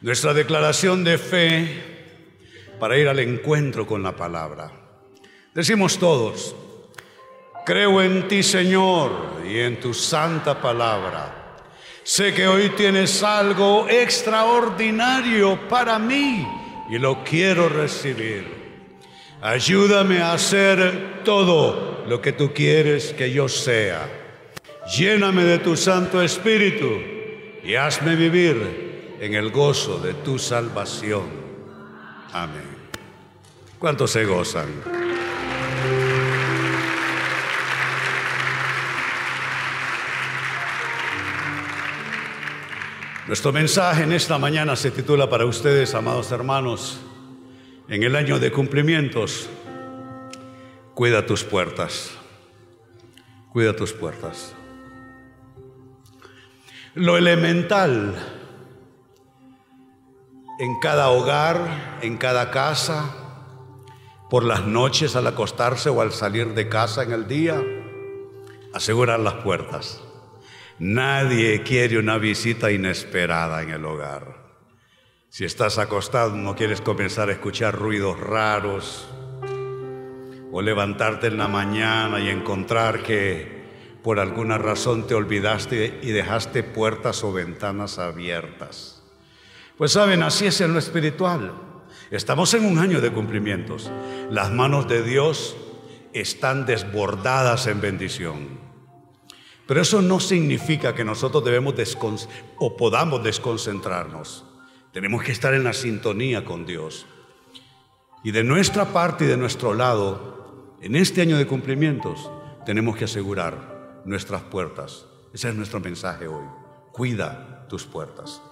Nuestra declaración de fe para ir al encuentro con la palabra. Decimos todos, creo en ti Señor y en tu santa palabra. Sé que hoy tienes algo extraordinario para mí y lo quiero recibir. Ayúdame a hacer todo lo que tú quieres que yo sea. Lléname de tu Santo Espíritu y hazme vivir en el gozo de tu salvación. Amén. ¿Cuántos se gozan? Nuestro mensaje en esta mañana se titula para ustedes, amados hermanos, en el año de cumplimientos, cuida tus puertas, cuida tus puertas. Lo elemental en cada hogar, en cada casa, por las noches al acostarse o al salir de casa en el día, asegurar las puertas. Nadie quiere una visita inesperada en el hogar. Si estás acostado, no quieres comenzar a escuchar ruidos raros o levantarte en la mañana y encontrar que por alguna razón te olvidaste y dejaste puertas o ventanas abiertas. Pues saben, así es en lo espiritual. Estamos en un año de cumplimientos. Las manos de Dios están desbordadas en bendición. Pero eso no significa que nosotros debemos o podamos desconcentrarnos. Tenemos que estar en la sintonía con Dios. Y de nuestra parte y de nuestro lado, en este año de cumplimientos, tenemos que asegurar nuestras puertas. Ese es nuestro mensaje hoy. Cuida tus puertas.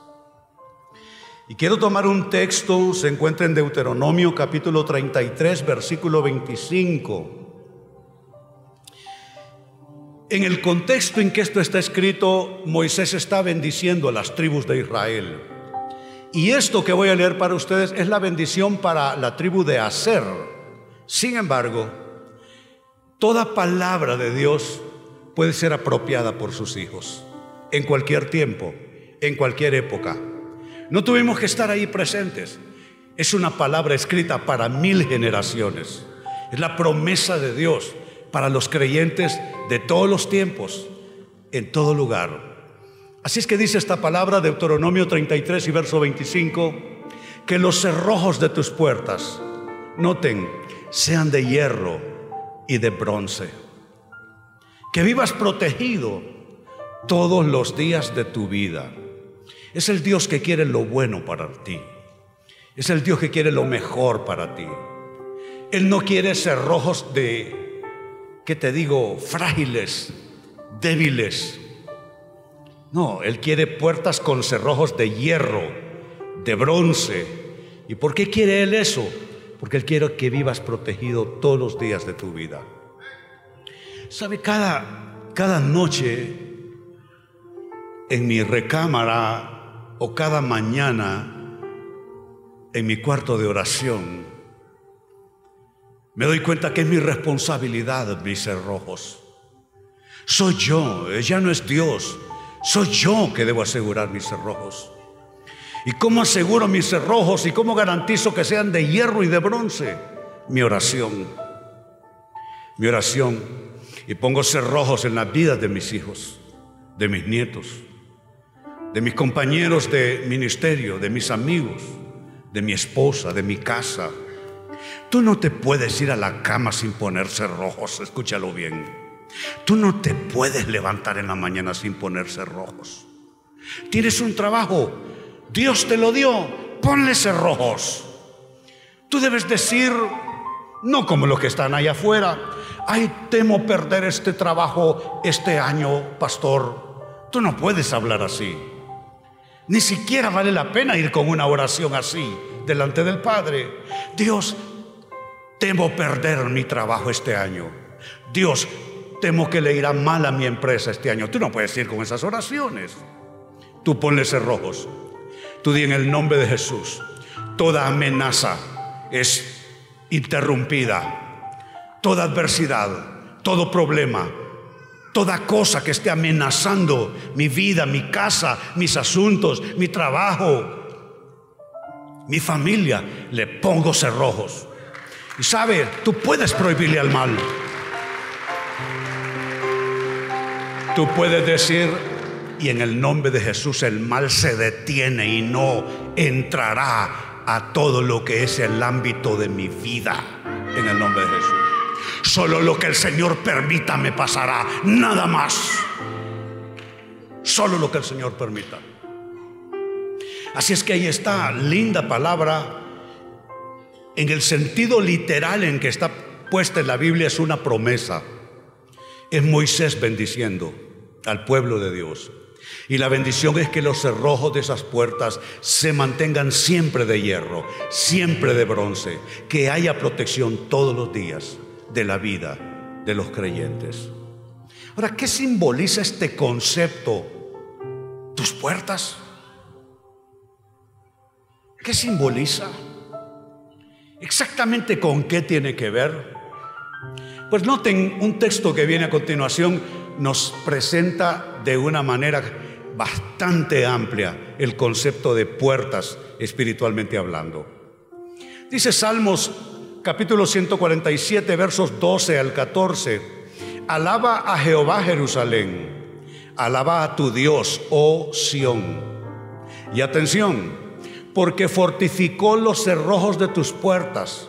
Y quiero tomar un texto, se encuentra en Deuteronomio capítulo 33, versículo 25. En el contexto en que esto está escrito, Moisés está bendiciendo a las tribus de Israel. Y esto que voy a leer para ustedes es la bendición para la tribu de Aser. Sin embargo, toda palabra de Dios puede ser apropiada por sus hijos, en cualquier tiempo, en cualquier época. No tuvimos que estar ahí presentes. Es una palabra escrita para mil generaciones. Es la promesa de Dios para los creyentes de todos los tiempos, en todo lugar. Así es que dice esta palabra, Deuteronomio 33 y verso 25, que los cerrojos de tus puertas, noten, sean de hierro y de bronce. Que vivas protegido todos los días de tu vida. Es el Dios que quiere lo bueno para ti. Es el Dios que quiere lo mejor para ti. Él no quiere cerrojos de, ¿qué te digo?, frágiles, débiles no, Él quiere puertas con cerrojos de hierro, de bronce. ¿Y por qué quiere Él eso? Porque Él quiere que vivas protegido todos los días de tu vida. ¿Sabe? Cada, cada noche en mi recámara o cada mañana en mi cuarto de oración, me doy cuenta que es mi responsabilidad mis cerrojos. Soy yo, ella no es Dios. Soy yo que debo asegurar mis cerrojos. ¿Y cómo aseguro mis cerrojos y cómo garantizo que sean de hierro y de bronce? Mi oración. Mi oración. Y pongo cerrojos en las vidas de mis hijos, de mis nietos, de mis compañeros de ministerio, de mis amigos, de mi esposa, de mi casa. Tú no te puedes ir a la cama sin poner cerrojos, escúchalo bien. Tú no te puedes levantar en la mañana sin ponerse rojos. Tienes un trabajo, Dios te lo dio, ponle cerrojos. Tú debes decir, no como los que están allá afuera, ay, temo perder este trabajo este año, pastor. Tú no puedes hablar así. Ni siquiera vale la pena ir con una oración así delante del Padre. Dios, temo perder mi trabajo este año. Dios, temo que le irá mal a mi empresa este año. Tú no puedes ir con esas oraciones. Tú ponle cerrojos. Tú di en el nombre de Jesús. Toda amenaza es interrumpida. Toda adversidad, todo problema, toda cosa que esté amenazando mi vida, mi casa, mis asuntos, mi trabajo, Mi familia le pongo cerrojos. Y sabe, tú puedes prohibirle al mal. Tú puedes decir, y en el nombre de Jesús el mal se detiene y no entrará a todo lo que es el ámbito de mi vida. En el nombre de Jesús. Solo lo que el Señor permita me pasará, nada más. Solo lo que el Señor permita. Así es que ahí está, linda palabra, en el sentido literal en que está puesta en la Biblia es una promesa. Es Moisés bendiciendo al pueblo de Dios. Y la bendición es que los cerrojos de esas puertas se mantengan siempre de hierro, siempre de bronce, que haya protección todos los días de la vida de los creyentes. Ahora, ¿qué simboliza este concepto? ¿Tus puertas? ¿Qué simboliza? ¿Exactamente con qué tiene que ver? Pues noten un texto que viene a continuación, nos presenta de una manera bastante amplia el concepto de puertas espiritualmente hablando. Dice Salmos capítulo 147 versos 12 al 14, alaba a Jehová Jerusalén, alaba a tu Dios, oh Sión. Y atención, porque fortificó los cerrojos de tus puertas.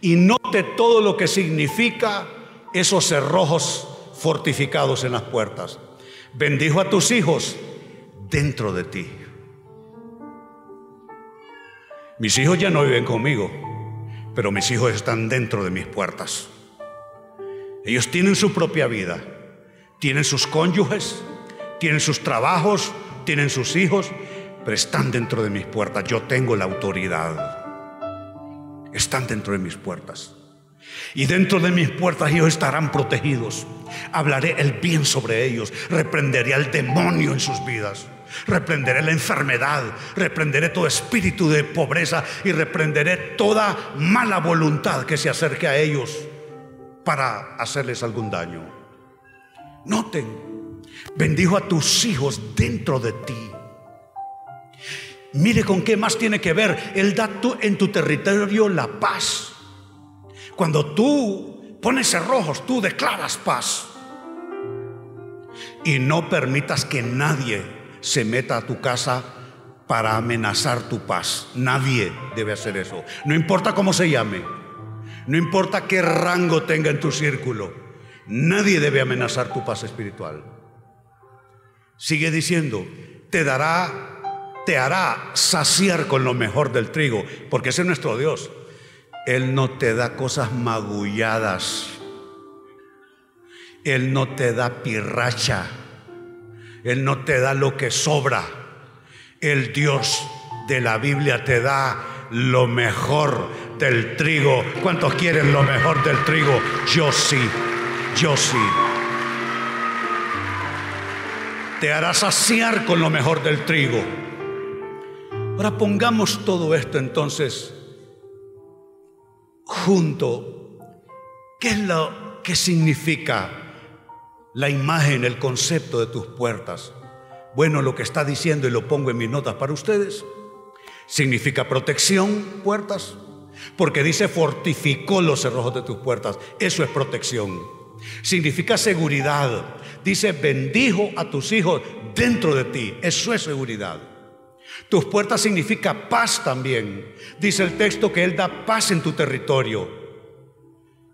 Y note todo lo que significa esos cerrojos fortificados en las puertas. Bendijo a tus hijos dentro de ti. Mis hijos ya no viven conmigo, pero mis hijos están dentro de mis puertas. Ellos tienen su propia vida, tienen sus cónyuges, tienen sus trabajos, tienen sus hijos, pero están dentro de mis puertas. Yo tengo la autoridad. Están dentro de mis puertas. Y dentro de mis puertas ellos estarán protegidos. Hablaré el bien sobre ellos. Reprenderé al demonio en sus vidas. Reprenderé la enfermedad. Reprenderé todo espíritu de pobreza. Y reprenderé toda mala voluntad que se acerque a ellos para hacerles algún daño. Noten. Bendijo a tus hijos dentro de ti. Mire con qué más tiene que ver. Él da en tu territorio la paz. Cuando tú pones cerrojos, tú declaras paz. Y no permitas que nadie se meta a tu casa para amenazar tu paz. Nadie debe hacer eso. No importa cómo se llame. No importa qué rango tenga en tu círculo. Nadie debe amenazar tu paz espiritual. Sigue diciendo, te dará, te hará saciar con lo mejor del trigo, porque ese es nuestro Dios. Él no te da cosas magulladas. Él no te da pirracha. Él no te da lo que sobra. El Dios de la Biblia te da lo mejor del trigo. ¿Cuántos quieren lo mejor del trigo? Yo sí, yo sí. Te hará saciar con lo mejor del trigo. Ahora pongamos todo esto entonces junto. ¿Qué es lo que significa la imagen, el concepto de tus puertas? Bueno, lo que está diciendo y lo pongo en mis notas para ustedes, significa protección, puertas, porque dice fortificó los cerrojos de tus puertas, eso es protección. Significa seguridad, dice bendijo a tus hijos dentro de ti, eso es seguridad. Tus puertas significa paz también. Dice el texto que Él da paz en tu territorio.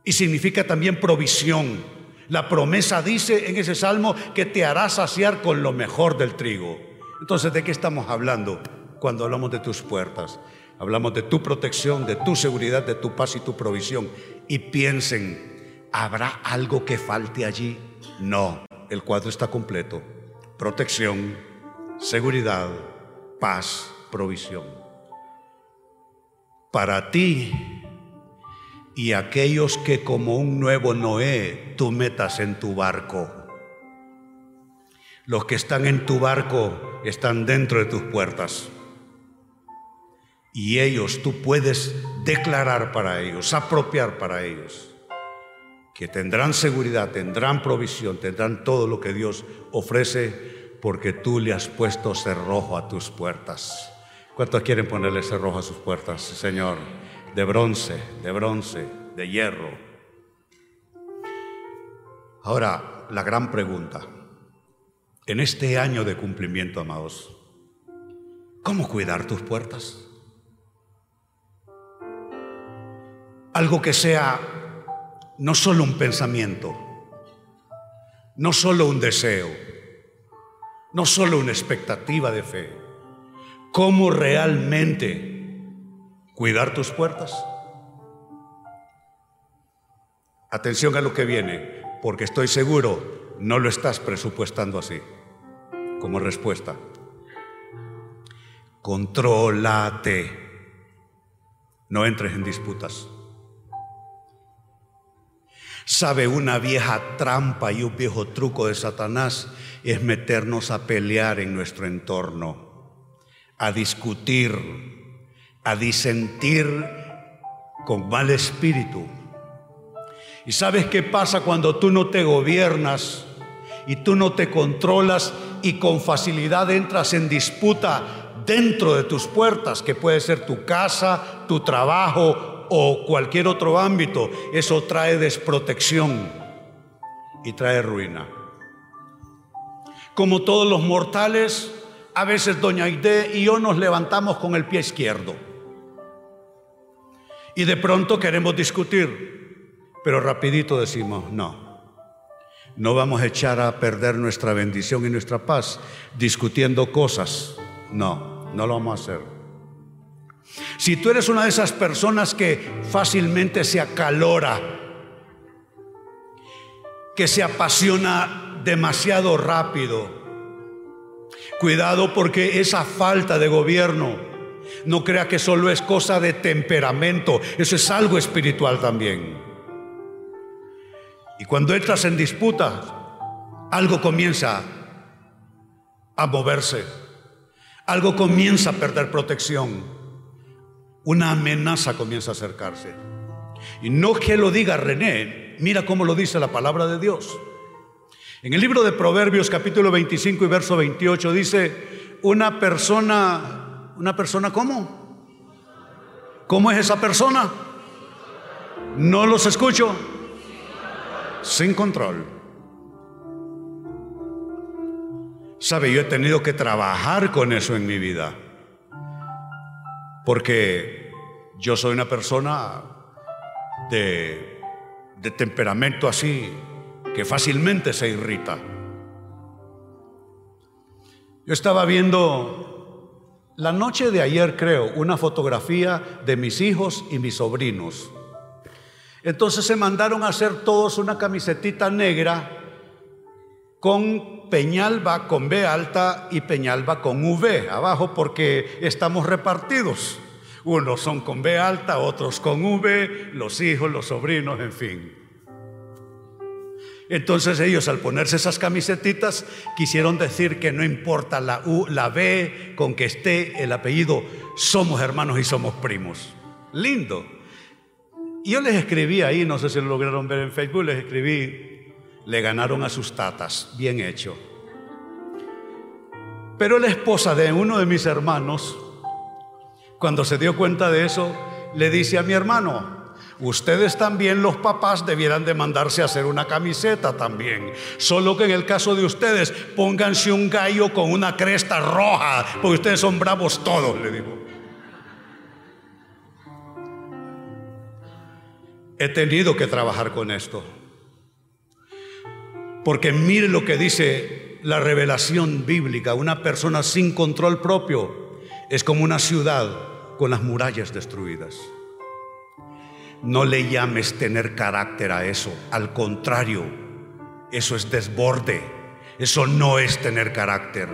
Y significa también provisión. La promesa dice en ese salmo que te hará saciar con lo mejor del trigo. Entonces, ¿de qué estamos hablando cuando hablamos de tus puertas? Hablamos de tu protección, de tu seguridad, de tu paz y tu provisión. Y piensen, ¿habrá algo que falte allí? No, el cuadro está completo. Protección, seguridad, paz, provisión. Para ti y aquellos que como un nuevo Noé tú metas en tu barco. Los que están en tu barco están dentro de tus puertas. Y ellos tú puedes declarar para ellos, apropiar para ellos, que tendrán seguridad, tendrán provisión, tendrán todo lo que Dios ofrece porque tú le has puesto cerrojo a tus puertas. ¿Cuántos quieren ponerle cerrojo a sus puertas, Señor? De bronce, de bronce, de hierro. Ahora, la gran pregunta. En este año de cumplimiento, amados, ¿cómo cuidar tus puertas? Algo que sea no solo un pensamiento, no solo un deseo, no solo una expectativa de fe cómo realmente cuidar tus puertas. Atención a lo que viene, porque estoy seguro no lo estás presupuestando así como respuesta. Contrólate. No entres en disputas. Sabe una vieja trampa y un viejo truco de Satanás es meternos a pelear en nuestro entorno a discutir, a disentir con mal espíritu. ¿Y sabes qué pasa cuando tú no te gobiernas y tú no te controlas y con facilidad entras en disputa dentro de tus puertas, que puede ser tu casa, tu trabajo o cualquier otro ámbito? Eso trae desprotección y trae ruina. Como todos los mortales, a veces doña Aide y yo nos levantamos con el pie izquierdo. Y de pronto queremos discutir, pero rapidito decimos, no, no vamos a echar a perder nuestra bendición y nuestra paz discutiendo cosas. No, no lo vamos a hacer. Si tú eres una de esas personas que fácilmente se acalora, que se apasiona demasiado rápido, Cuidado porque esa falta de gobierno no crea que solo es cosa de temperamento, eso es algo espiritual también. Y cuando entras en disputa, algo comienza a moverse, algo comienza a perder protección, una amenaza comienza a acercarse. Y no que lo diga René, mira cómo lo dice la palabra de Dios. En el libro de Proverbios capítulo 25 y verso 28 dice, una persona, ¿una persona cómo? ¿Cómo es esa persona? No los escucho. Sin control. Sabe, yo he tenido que trabajar con eso en mi vida. Porque yo soy una persona de, de temperamento así que fácilmente se irrita. Yo estaba viendo la noche de ayer, creo, una fotografía de mis hijos y mis sobrinos. Entonces se mandaron a hacer todos una camisetita negra con Peñalba con B alta y Peñalba con V abajo porque estamos repartidos. Unos son con B alta, otros con V, los hijos, los sobrinos, en fin. Entonces ellos al ponerse esas camisetitas quisieron decir que no importa la U, la B, con que esté el apellido, somos hermanos y somos primos. Lindo. Yo les escribí ahí, no sé si lo lograron ver en Facebook, les escribí, le ganaron a sus tatas, bien hecho. Pero la esposa de uno de mis hermanos, cuando se dio cuenta de eso, le dice a mi hermano, Ustedes también, los papás, debieran de mandarse a hacer una camiseta también. Solo que en el caso de ustedes, pónganse un gallo con una cresta roja, porque ustedes son bravos todos, le digo. He tenido que trabajar con esto. Porque mire lo que dice la revelación bíblica. Una persona sin control propio es como una ciudad con las murallas destruidas. No le llames tener carácter a eso. Al contrario, eso es desborde. Eso no es tener carácter.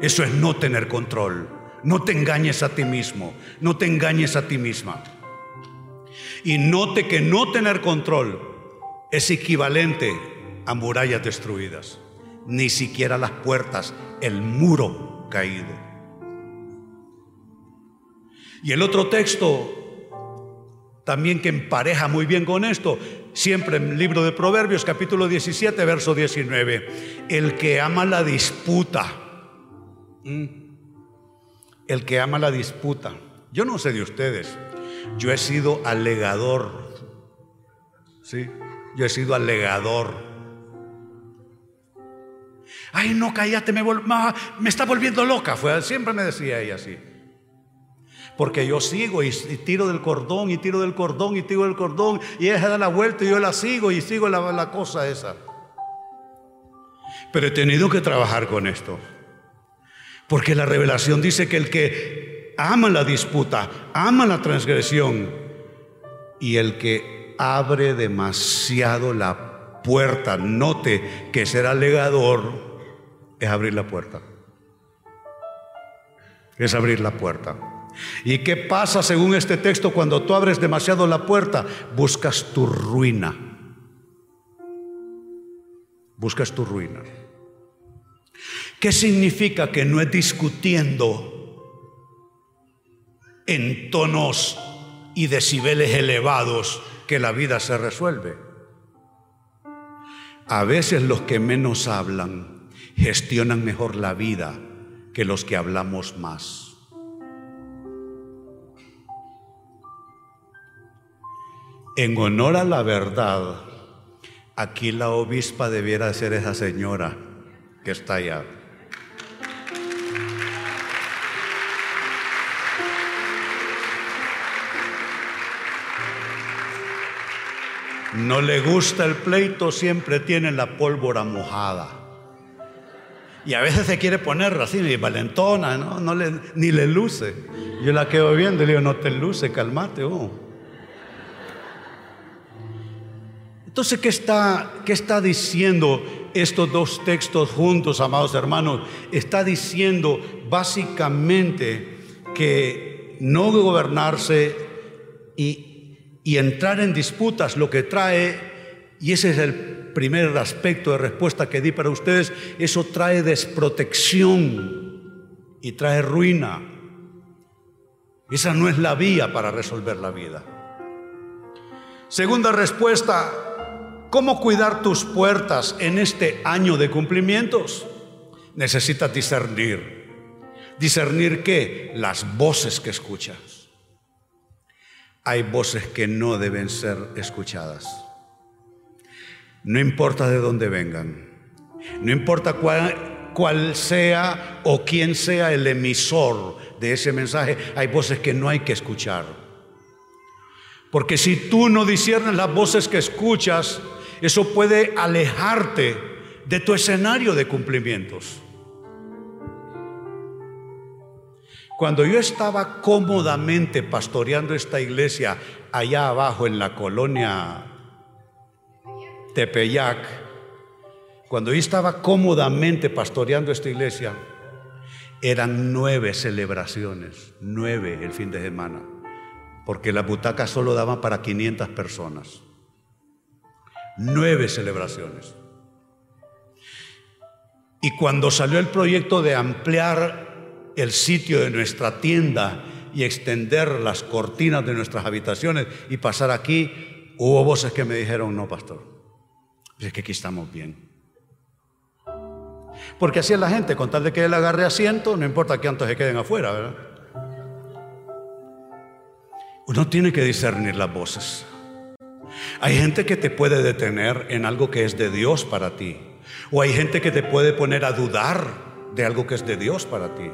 Eso es no tener control. No te engañes a ti mismo. No te engañes a ti misma. Y note que no tener control es equivalente a murallas destruidas. Ni siquiera las puertas, el muro caído. Y el otro texto también que empareja muy bien con esto, siempre en el libro de Proverbios capítulo 17, verso 19, el que ama la disputa, el que ama la disputa. Yo no sé de ustedes, yo he sido alegador, ¿sí? Yo he sido alegador. Ay, no, cállate, me, me está volviendo loca. Siempre me decía ella así. Porque yo sigo y, tiro del cordón y tiro del cordón y tiro del cordón y ella da la vuelta y yo la sigo y sigo la, cosa esa. Pero he tenido que trabajar con esto. Porque la revelación dice que el que ama la disputa, ama la transgresión y el que abre demasiado la puerta, note que será legador, es abrir la puerta. Es abrir la puerta. ¿Y qué pasa según este texto cuando tú abres demasiado la puerta? Buscas tu ruina. Buscas tu ruina. ¿Qué significa que no es discutiendo en tonos y decibeles elevados que la vida se resuelve? A veces los que menos hablan gestionan mejor la vida que los que hablamos más. En honor a la verdad, aquí la obispa debiera ser esa señora que está allá. No le gusta el pleito, siempre tiene la pólvora mojada. Y a veces se quiere poner así, y valentona, ¿no? le, ni le luce. Yo la quedo viendo y le digo, no te luce, calmate. Oh. Entonces, ¿qué está, ¿qué está diciendo estos dos textos juntos, amados hermanos? Está diciendo básicamente que no gobernarse y, y entrar en disputas lo que trae, y ese es el primer aspecto de respuesta que di para ustedes, eso trae desprotección y trae ruina. Esa no es la vía para resolver la vida. Segunda respuesta, ¿Cómo cuidar tus puertas en este año de cumplimientos? Necesitas discernir. ¿Discernir qué? Las voces que escuchas. Hay voces que no deben ser escuchadas. No importa de dónde vengan. No importa cuál, sea o quién sea el emisor de ese mensaje. Hay voces que no hay que escuchar. Porque si tú no disiernes las voces que escuchas, eso puede alejarte de tu escenario de cumplimientos. Cuando yo estaba cómodamente pastoreando esta iglesia allá abajo en la colonia Tepeyac, cuando yo estaba cómodamente pastoreando esta iglesia, eran nueve celebraciones, nueve el fin de semana, porque las butacas solo daban para 500 personas nueve celebraciones. Y cuando salió el proyecto de ampliar el sitio de nuestra tienda y extender las cortinas de nuestras habitaciones y pasar aquí, hubo voces que me dijeron, no, pastor, es que aquí estamos bien. Porque así es la gente, con tal de que él agarre asiento, no importa cuántos se queden afuera, ¿verdad? Uno tiene que discernir las voces. Hay gente que te puede detener en algo que es de Dios para ti. O hay gente que te puede poner a dudar de algo que es de Dios para ti.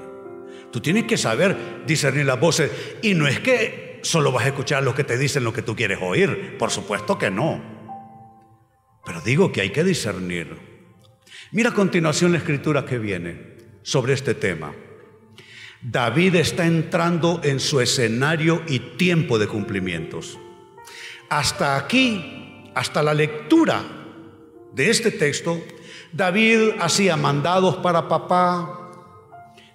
Tú tienes que saber discernir las voces. Y no es que solo vas a escuchar lo que te dicen lo que tú quieres oír. Por supuesto que no. Pero digo que hay que discernir. Mira a continuación la escritura que viene sobre este tema. David está entrando en su escenario y tiempo de cumplimientos. Hasta aquí, hasta la lectura de este texto, David hacía mandados para papá,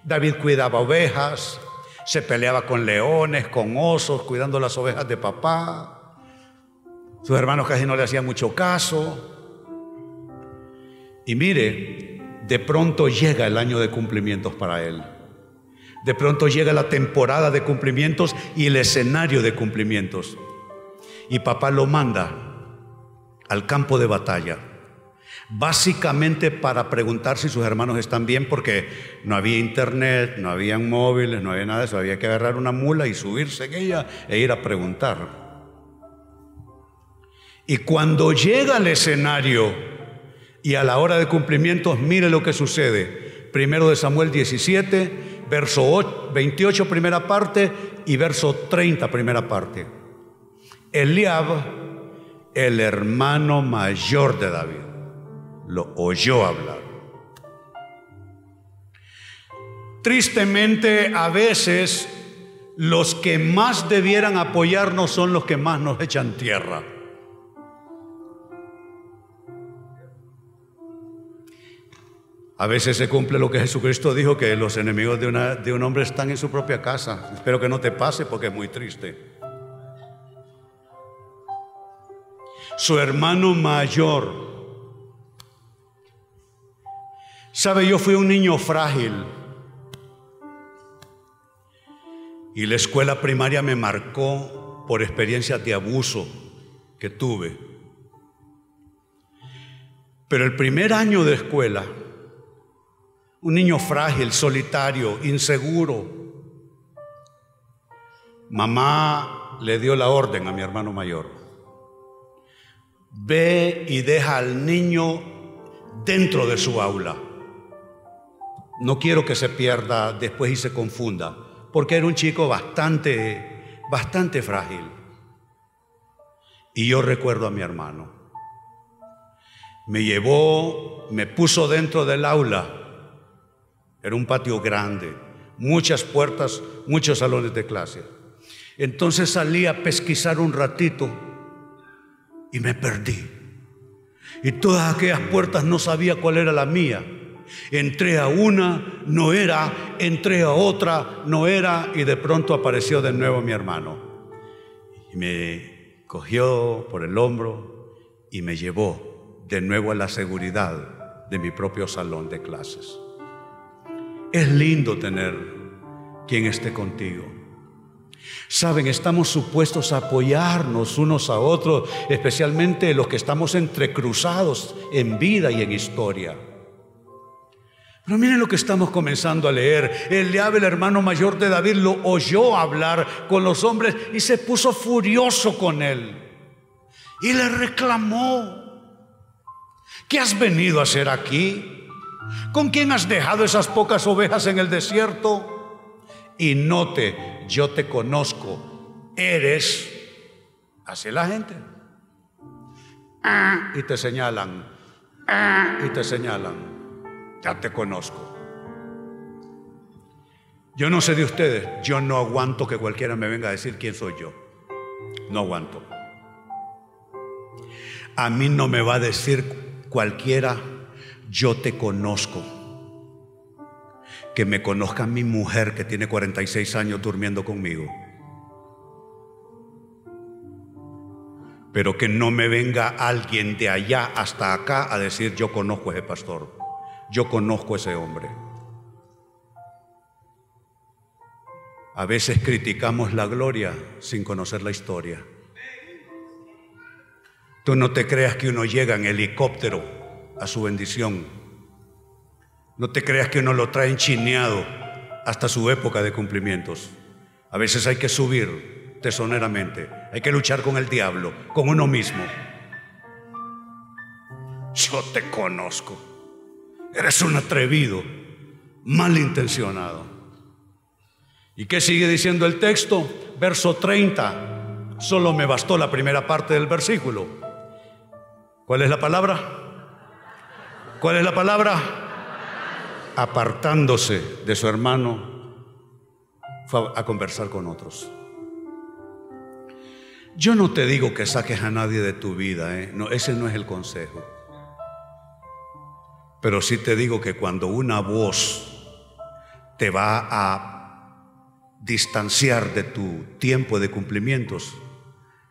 David cuidaba ovejas, se peleaba con leones, con osos, cuidando las ovejas de papá. Sus hermanos casi no le hacían mucho caso. Y mire, de pronto llega el año de cumplimientos para él. De pronto llega la temporada de cumplimientos y el escenario de cumplimientos. Y papá lo manda al campo de batalla. básicamente para preguntar si sus hermanos están bien, porque no había internet, no habían móviles, no había nada de eso, había que agarrar una mula y subirse en ella e ir a preguntar. Y cuando llega al escenario y a la hora de cumplimientos, mire lo que sucede. Primero de Samuel 17, verso 28, primera parte, y verso 30, primera parte. Eliab, el hermano mayor de David, lo oyó hablar. Tristemente, a veces los que más debieran apoyarnos son los que más nos echan tierra. A veces se cumple lo que Jesucristo dijo, que los enemigos de, de un hombre están en su propia casa. Espero que no te pase porque es muy triste. Su hermano mayor. Sabe, yo fui un niño frágil. Y la escuela primaria me marcó por experiencias de abuso que tuve. Pero el primer año de escuela, un niño frágil, solitario, inseguro. Mamá le dio la orden a mi hermano mayor. Ve y deja al niño dentro de su aula. No quiero que se pierda después y se confunda, porque era un chico bastante, bastante frágil. Y yo recuerdo a mi hermano. Me llevó, me puso dentro del aula era un patio grande, muchas puertas, muchos salones de clase. Entonces salí a pesquisar un ratito y me perdí. Y todas aquellas puertas no sabía cuál era la mía. Entré a una, no era, entré a otra, no era, y de pronto apareció de nuevo mi hermano. Y me cogió por el hombro y me llevó de nuevo a la seguridad de mi propio salón de clases. Es lindo tener quien esté contigo. Saben, estamos supuestos a apoyarnos unos a otros, especialmente los que estamos entrecruzados en vida y en historia. Pero miren lo que estamos comenzando a leer. Eliab, el hermano mayor de David, lo oyó hablar con los hombres y se puso furioso con él. Y le reclamó, ¿qué has venido a hacer aquí? ¿Con quién has dejado esas pocas ovejas en el desierto? Y note, yo te conozco, eres, hace la gente. Y te señalan, y te señalan, ya te conozco. Yo no sé de ustedes, yo no aguanto que cualquiera me venga a decir quién soy yo. No aguanto. A mí no me va a decir cualquiera yo te conozco. Que me conozca mi mujer que tiene 46 años durmiendo conmigo. Pero que no me venga alguien de allá hasta acá a decir yo conozco a ese pastor. Yo conozco a ese hombre. A veces criticamos la gloria sin conocer la historia. Tú no te creas que uno llega en helicóptero a su bendición. No te creas que uno lo trae chineado hasta su época de cumplimientos. A veces hay que subir tesoneramente, hay que luchar con el diablo, con uno mismo. Yo te conozco. Eres un atrevido, malintencionado. ¿Y qué sigue diciendo el texto? Verso 30. Solo me bastó la primera parte del versículo. ¿Cuál es la palabra? ¿Cuál es la palabra? Apartándose de su hermano, fue a conversar con otros. Yo no te digo que saques a nadie de tu vida, ¿eh? no, ese no es el consejo. Pero sí te digo que cuando una voz te va a distanciar de tu tiempo de cumplimientos,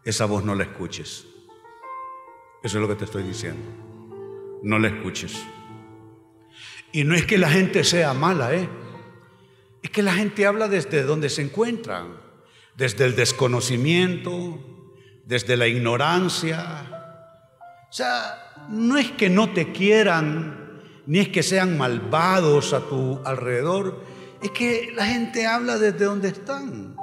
esa voz no la escuches. Eso es lo que te estoy diciendo no la escuches. Y no es que la gente sea mala, ¿eh? Es que la gente habla desde donde se encuentran, desde el desconocimiento, desde la ignorancia. O sea, no es que no te quieran, ni es que sean malvados a tu alrededor, es que la gente habla desde donde están.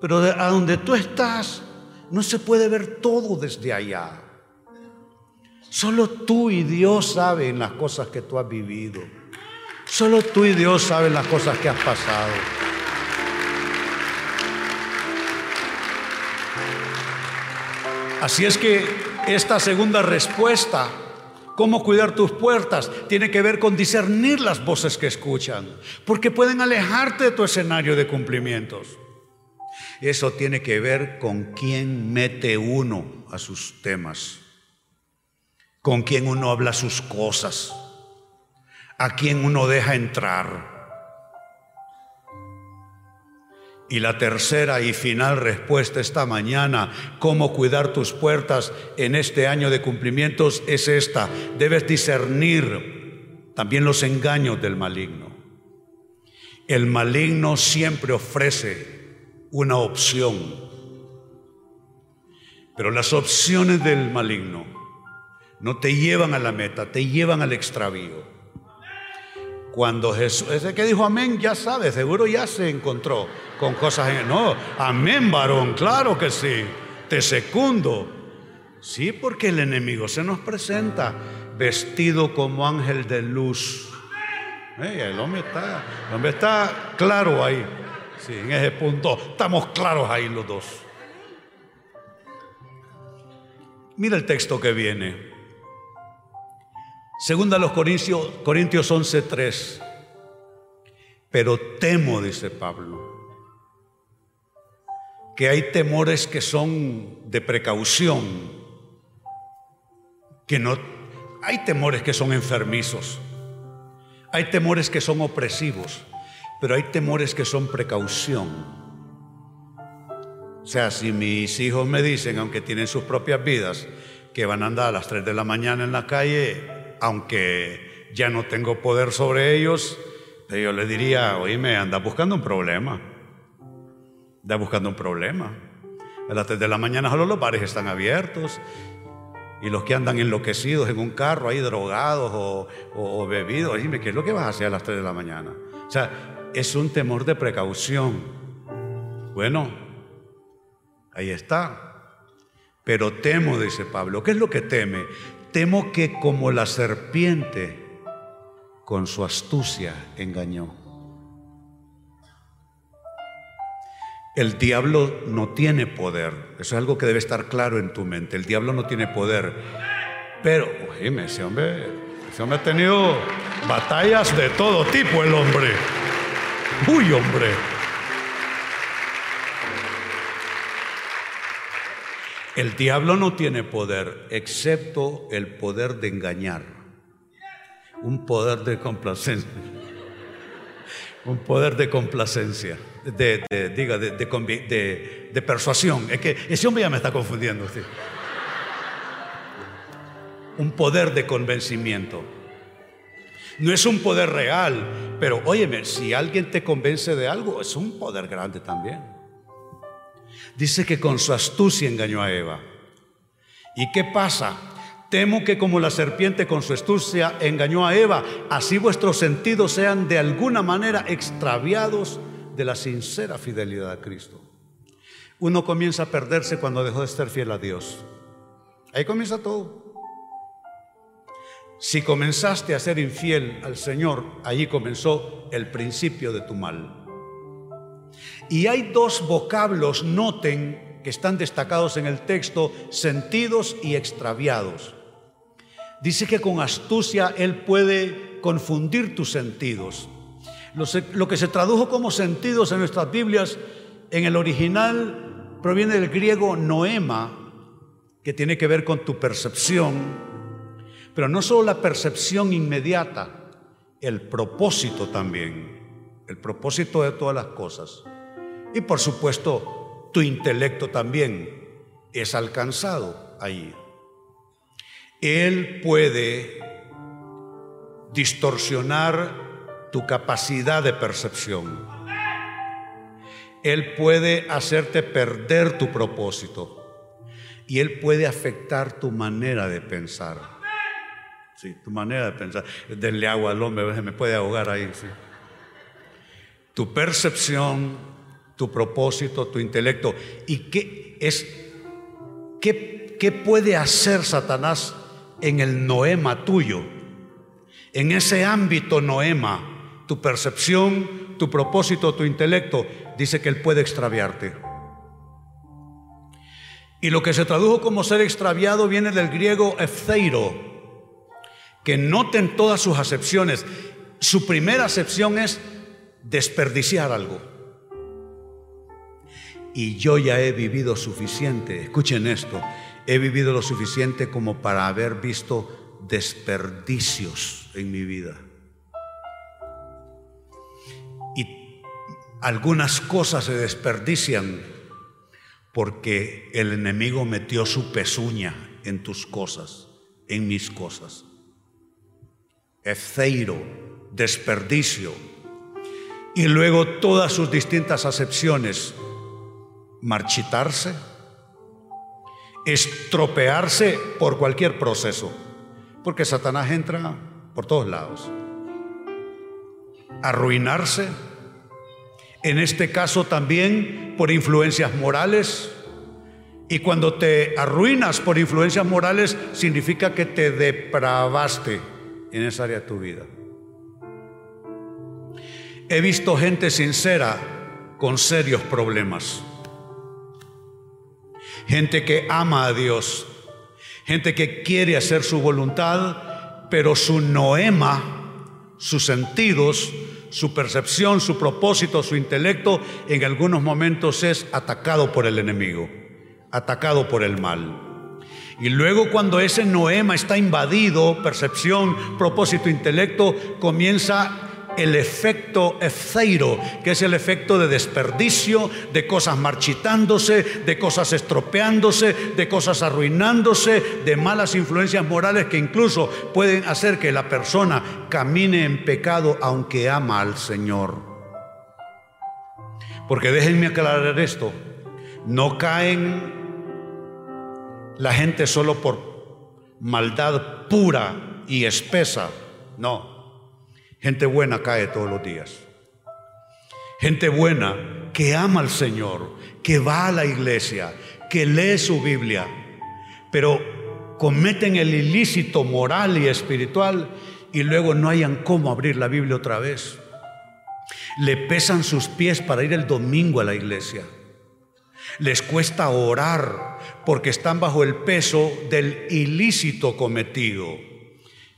Pero a donde tú estás no se puede ver todo desde allá. Solo tú y Dios saben las cosas que tú has vivido. Solo tú y Dios saben las cosas que has pasado. Así es que esta segunda respuesta, cómo cuidar tus puertas, tiene que ver con discernir las voces que escuchan, porque pueden alejarte de tu escenario de cumplimientos. Eso tiene que ver con quién mete uno a sus temas, con quién uno habla sus cosas, a quién uno deja entrar. Y la tercera y final respuesta esta mañana, cómo cuidar tus puertas en este año de cumplimientos, es esta. Debes discernir también los engaños del maligno. El maligno siempre ofrece una opción, pero las opciones del maligno no te llevan a la meta, te llevan al extravío. Cuando Jesús, ese que dijo amén, ya sabe, seguro ya se encontró con cosas No, amén, varón, claro que sí, te secundo. Sí, porque el enemigo se nos presenta vestido como ángel de luz. el, hombre está, el está claro ahí. Sí, en ese punto estamos claros ahí los dos. Mira el texto que viene. Segunda a los Corintios, Corintios 11:3. Pero temo, dice Pablo, que hay temores que son de precaución, que no hay temores que son enfermizos, hay temores que son opresivos, pero hay temores que son precaución. O sea, si mis hijos me dicen, aunque tienen sus propias vidas, que van a andar a las 3 de la mañana en la calle, aunque ya no tengo poder sobre ellos, yo les diría, oíme, anda buscando un problema. Anda buscando un problema. A las 3 de la mañana solo los bares están abiertos. Y los que andan enloquecidos en un carro ahí drogados o, o, bebidos, dime, ¿qué es lo que vas a hacer a las 3 de la mañana? O sea, es un temor de precaución. Bueno, ahí está. Pero temo, dice Pablo. ¿Qué es lo que teme? Temo que como la serpiente con su astucia engañó. El diablo no tiene poder. Eso es algo que debe estar claro en tu mente. El diablo no tiene poder. Pero, oíme, ese hombre, ese ha tenido batallas de todo tipo, el hombre. Uy, hombre. El diablo no tiene poder excepto el poder de engañar. Un poder de complacencia. Un poder de complacencia. De, diga, de, persuasión. Es que ese hombre ya me está confundiendo. Un poder de convencimiento. No es un poder real, pero óyeme, si alguien te convence de algo, es un poder grande también. Dice que con su astucia engañó a Eva. ¿Y qué pasa? Temo que como la serpiente con su astucia engañó a Eva, así vuestros sentidos sean de alguna manera extraviados de la sincera fidelidad a Cristo. Uno comienza a perderse cuando dejó de ser fiel a Dios. Ahí comienza todo. Si comenzaste a ser infiel al Señor, allí comenzó el principio de tu mal. Y hay dos vocablos, noten, que están destacados en el texto, sentidos y extraviados. Dice que con astucia Él puede confundir tus sentidos. Lo, que se tradujo como sentidos en nuestras Biblias, en el original proviene del griego noema, que tiene que ver con tu percepción, pero no solo la percepción inmediata, el propósito también, el propósito de todas las cosas. Y por supuesto, tu intelecto también es alcanzado ahí. Él puede distorsionar tu capacidad de percepción. Él puede hacerte perder tu propósito. y él puede afectar tu manera de pensar. Sí, tu manera de pensar. Denle agua al hombre, me puede ahogar ahí. Tu percepción, tu propósito, tu intelecto. ¿Y qué es qué, qué puede hacer Satanás en el noema tuyo? En ese ámbito noema, tu percepción, tu propósito, tu intelecto, dice que él puede extraviarte. Y lo que se tradujo como ser extraviado viene del griego efeiro, que noten todas sus acepciones. Su primera acepción es desperdiciar algo. Y yo ya he vivido suficiente, escuchen esto, he vivido lo suficiente como para haber visto desperdicios en mi vida. Y algunas cosas se desperdician porque el enemigo metió su pezuña en tus cosas, en mis cosas. Efeiro, desperdicio, y luego todas sus distintas acepciones, marchitarse, estropearse por cualquier proceso, porque Satanás entra por todos lados, arruinarse, en este caso también por influencias morales. Y cuando te arruinas por influencias morales, significa que te depravaste en esa área de tu vida. He visto gente sincera con serios problemas. Gente que ama a Dios. Gente que quiere hacer su voluntad, pero su noema, sus sentidos, su percepción, su propósito, su intelecto, en algunos momentos es atacado por el enemigo, atacado por el mal. Y luego cuando ese noema está invadido, percepción, propósito, intelecto, comienza el efecto efeiro, que es el efecto de desperdicio, de cosas marchitándose, de cosas estropeándose, de cosas arruinándose, de malas influencias morales que incluso pueden hacer que la persona camine en pecado aunque ama al Señor. Porque déjenme aclarar esto, no caen la gente solo por maldad pura y espesa, no. Gente buena cae todos los días. Gente buena que ama al Señor, que va a la iglesia, que lee su Biblia, pero cometen el ilícito moral y espiritual y luego no hayan cómo abrir la Biblia otra vez. Le pesan sus pies para ir el domingo a la iglesia. Les cuesta orar porque están bajo el peso del ilícito cometido.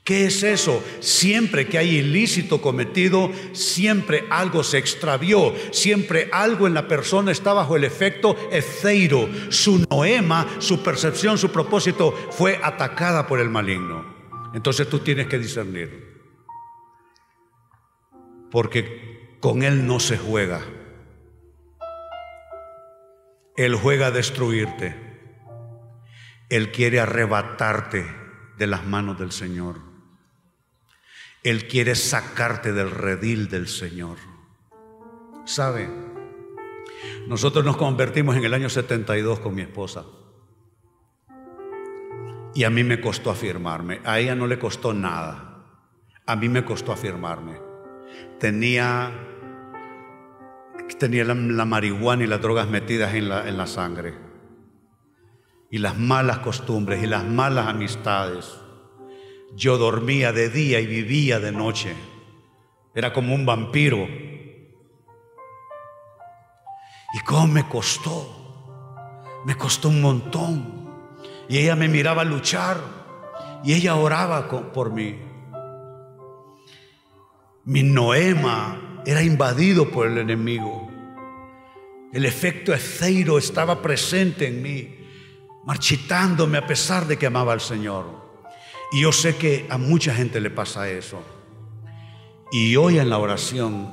¿Qué es eso? Siempre que hay ilícito cometido, siempre algo se extravió, siempre algo en la persona está bajo el efecto efeiro. Su noema, su percepción, su propósito fue atacada por el maligno. Entonces tú tienes que discernir. Porque con él no se juega. Él juega a destruirte. Él quiere arrebatarte de las manos del Señor. Él quiere sacarte del redil del Señor. ¿Sabe? Nosotros nos convertimos en el año 72 con mi esposa. Y a mí me costó afirmarme. A ella no le costó nada. A mí me costó afirmarme. Tenía, tenía la, marihuana y las drogas metidas en la, en la sangre. Y las malas costumbres y las malas amistades yo dormía de día y vivía de noche. Era como un vampiro. ¿Y cómo me costó? Me costó un montón. Y ella me miraba luchar y ella oraba por mí. Mi noema era invadido por el enemigo. El efecto eceiro estaba presente en mí, marchitándome a pesar de que amaba al Señor. Y yo sé que a mucha gente le pasa eso. Y hoy en la oración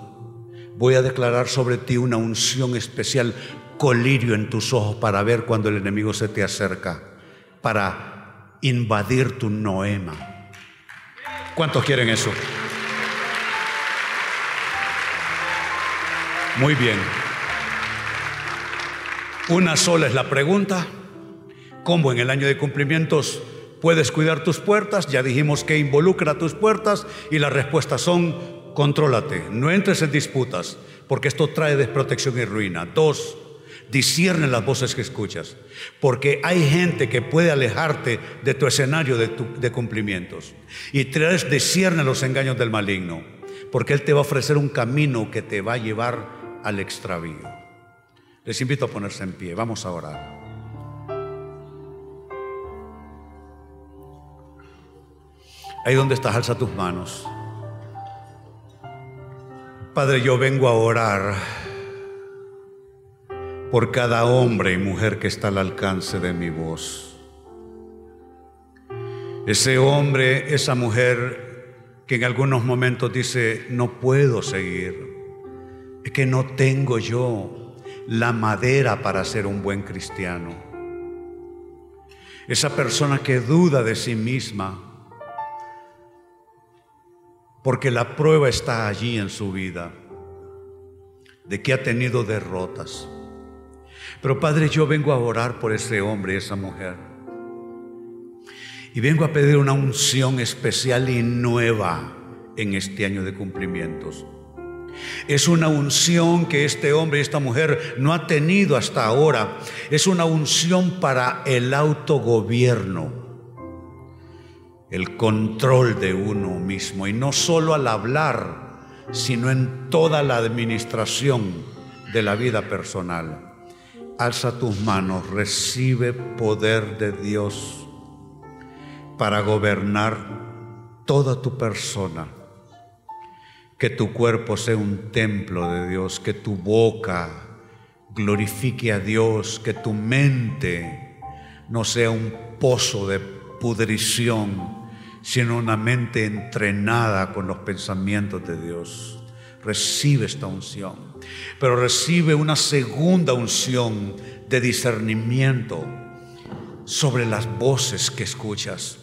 voy a declarar sobre ti una unción especial, colirio en tus ojos para ver cuando el enemigo se te acerca, para invadir tu noema. ¿Cuántos quieren eso? Muy bien. Una sola es la pregunta. ¿Cómo en el año de cumplimientos puedes cuidar tus puertas? Ya dijimos que involucra tus puertas y las respuestas son, contrólate, no entres en disputas, porque esto trae desprotección y ruina. Dos, discierne las voces que escuchas, porque hay gente que puede alejarte de tu escenario de, cumplimientos. Y tres, discierne los engaños del maligno, porque Él te va a ofrecer un camino que te va a llevar al extravío. Les invito a ponerse en pie, vamos a orar. Ahí donde estás, alza tus manos. Padre, yo vengo a orar por cada hombre y mujer que está al alcance de mi voz. Ese hombre, esa mujer que en algunos momentos dice, no puedo seguir, es que no tengo yo la madera para ser un buen cristiano. Esa persona que duda de sí misma, porque la prueba está allí en su vida, de que ha tenido derrotas. Pero Padre, yo vengo a orar por ese hombre y esa mujer. Y vengo a pedir una unción especial y nueva en este año de cumplimientos. Es una unción que este hombre y esta mujer no ha tenido hasta ahora. Es una unción para el autogobierno el control de uno mismo y no solo al hablar, sino en toda la administración de la vida personal. Alza tus manos, recibe poder de Dios para gobernar toda tu persona. Que tu cuerpo sea un templo de Dios, que tu boca glorifique a Dios, que tu mente no sea un pozo de pudrición, sino una mente entrenada con los pensamientos de Dios. Recibe esta unción, pero recibe una segunda unción de discernimiento sobre las voces que escuchas.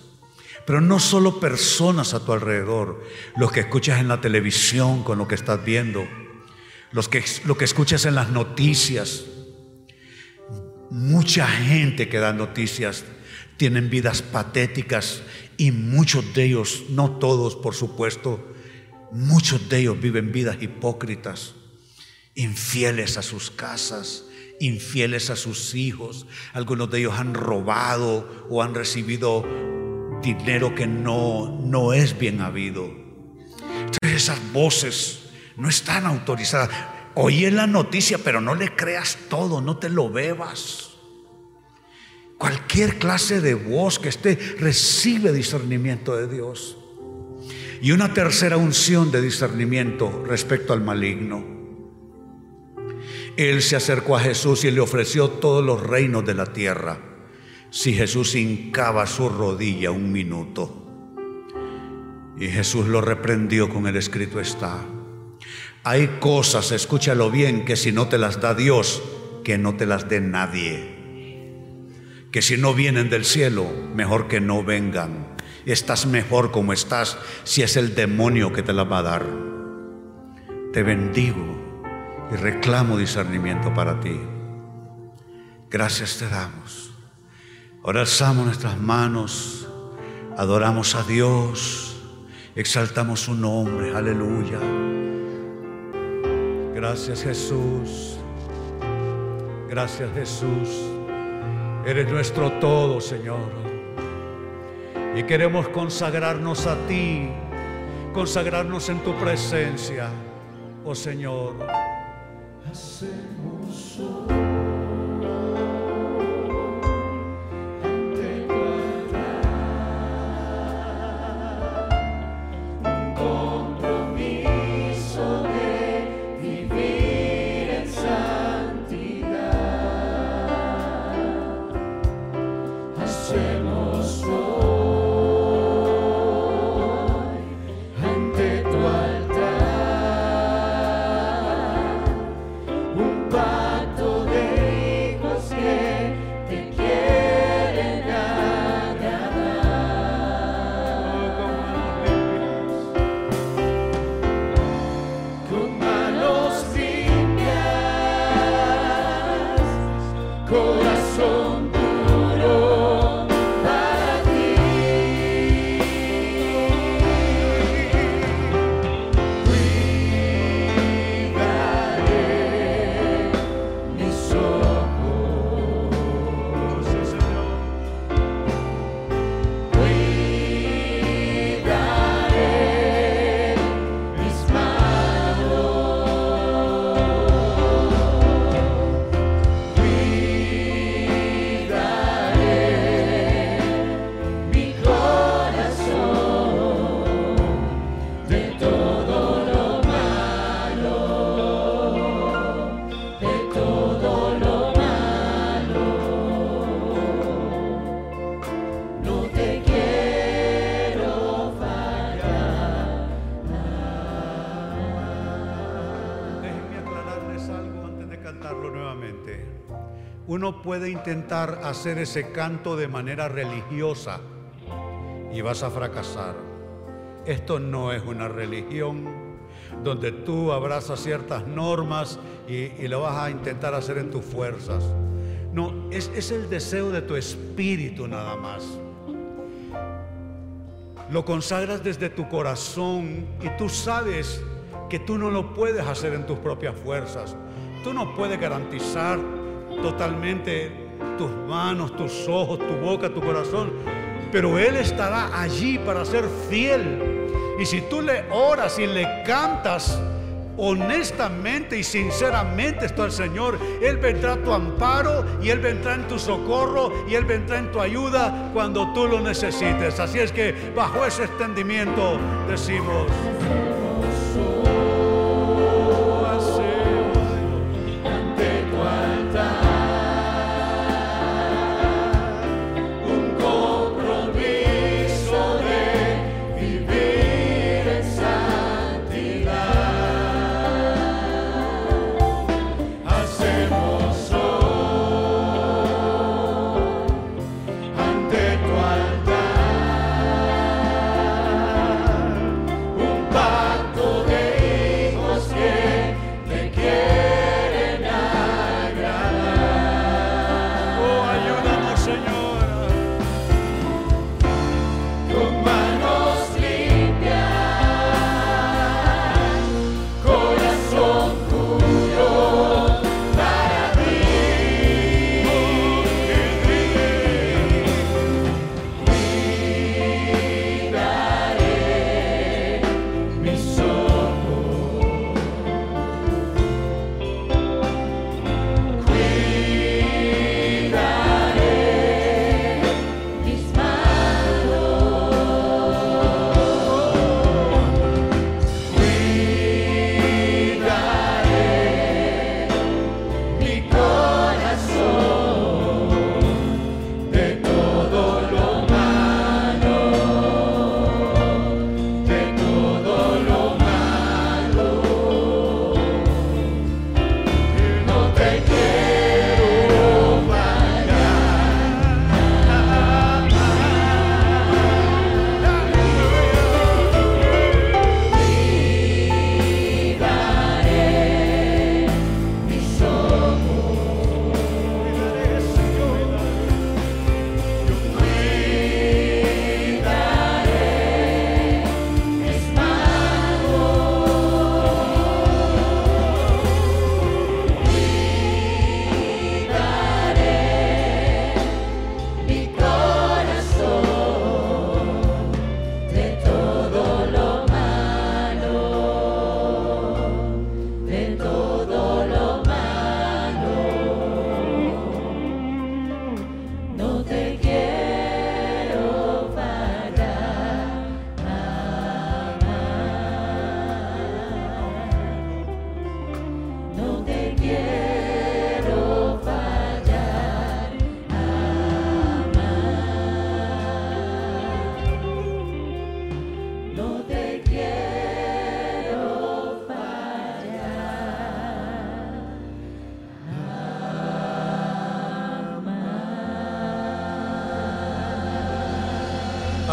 Pero no solo personas a tu alrededor, los que escuchas en la televisión con lo que estás viendo, los que, lo que escuchas en las noticias. Mucha gente que da noticias tienen vidas patéticas y muchos de ellos, no todos por supuesto, muchos de ellos viven vidas hipócritas, infieles a sus casas, infieles a sus hijos. Algunos de ellos han robado o han recibido dinero que no, no es bien habido. Entonces esas voces no están autorizadas. Oye la noticia, pero no le creas todo, no te lo bebas. Cualquier clase de voz que esté recibe discernimiento de Dios. Y una tercera unción de discernimiento respecto al maligno. Él se acercó a Jesús y le ofreció todos los reinos de la tierra si Jesús hincaba su rodilla un minuto. Y Jesús lo reprendió con el escrito está. Hay cosas, escúchalo bien, que si no te las da Dios, que no te las dé nadie que si no vienen del cielo, mejor que no vengan. Estás mejor como estás si es el demonio que te la va a dar. Te bendigo y reclamo discernimiento para ti. Gracias te damos. Ahora alzamos nuestras manos, adoramos a Dios, exaltamos su nombre, aleluya. Gracias Jesús. Gracias Jesús. Eres nuestro todo, Señor. Y queremos consagrarnos a ti, consagrarnos en tu presencia, oh Señor. Hacemos puede intentar hacer ese canto de manera religiosa y vas a fracasar. Esto no es una religión donde tú abrazas ciertas normas y, lo vas a intentar hacer en tus fuerzas. No, es, es el deseo de tu espíritu nada más. Lo consagras desde tu corazón y tú sabes que tú no lo puedes hacer en tus propias fuerzas. Tú no puedes garantizar totalmente tus manos, tus ojos, tu boca, tu corazón, pero Él estará allí para ser fiel. Y si tú le oras y le cantas, honestamente y sinceramente está el Señor. Él vendrá a tu amparo y Él vendrá en tu socorro y Él vendrá en tu ayuda cuando tú lo necesites. Así es que bajo ese extendimiento decimos...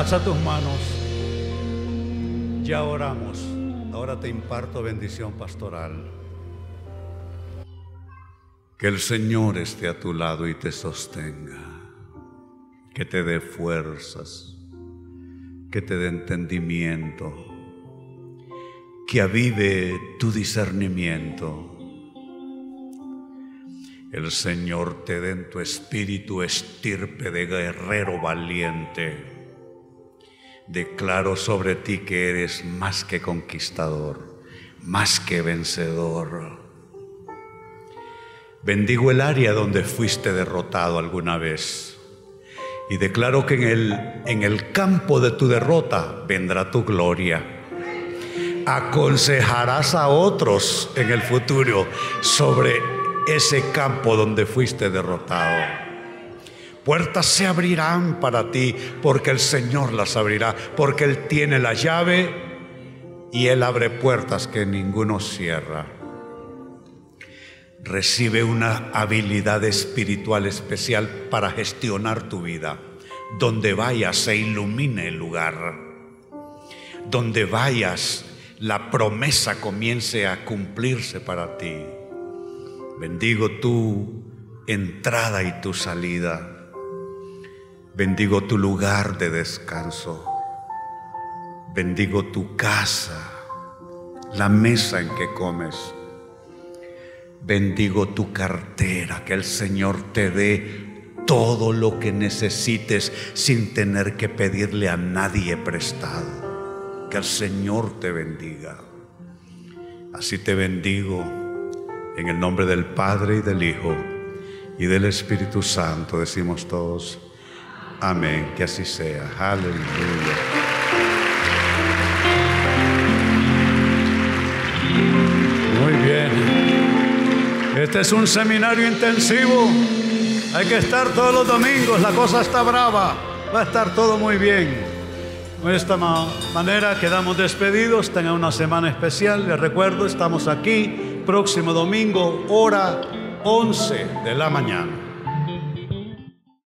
a tus manos. Ya oramos. Ahora te imparto bendición pastoral. Que el Señor esté a tu lado y te sostenga. Que te dé fuerzas. Que te dé entendimiento. Que avive tu discernimiento. El Señor te dé en tu espíritu estirpe de guerrero valiente declaro sobre ti que eres más que conquistador, más que vencedor. Bendigo el área donde fuiste derrotado alguna vez. Y declaro que en el, en el campo de tu derrota vendrá tu gloria. Aconsejarás a otros en el futuro sobre ese campo donde fuiste derrotado. Puertas se abrirán para ti porque el Señor las abrirá, porque Él tiene la llave y Él abre puertas que ninguno cierra. recibe una habilidad espiritual especial para gestionar tu vida. Donde vayas se ilumine el lugar. Donde vayas la promesa comience a cumplirse para ti. Bendigo tu entrada y tu salida. Bendigo tu lugar de descanso. Bendigo tu casa, la mesa en que comes. Bendigo tu cartera, que el Señor te dé todo lo que necesites sin tener que pedirle a nadie prestado. Que el Señor te bendiga. Así te bendigo en el nombre del Padre y del Hijo y del Espíritu Santo. Decimos todos, amén, que así sea. Aleluya. Muy bien. Este es un seminario intensivo. Hay que estar todos los domingos. La cosa está brava. Va a estar todo muy bien. De esta manera quedamos despedidos. Tengan una semana especial. Les recuerdo, estamos aquí próximo domingo, hora 11 de la mañana.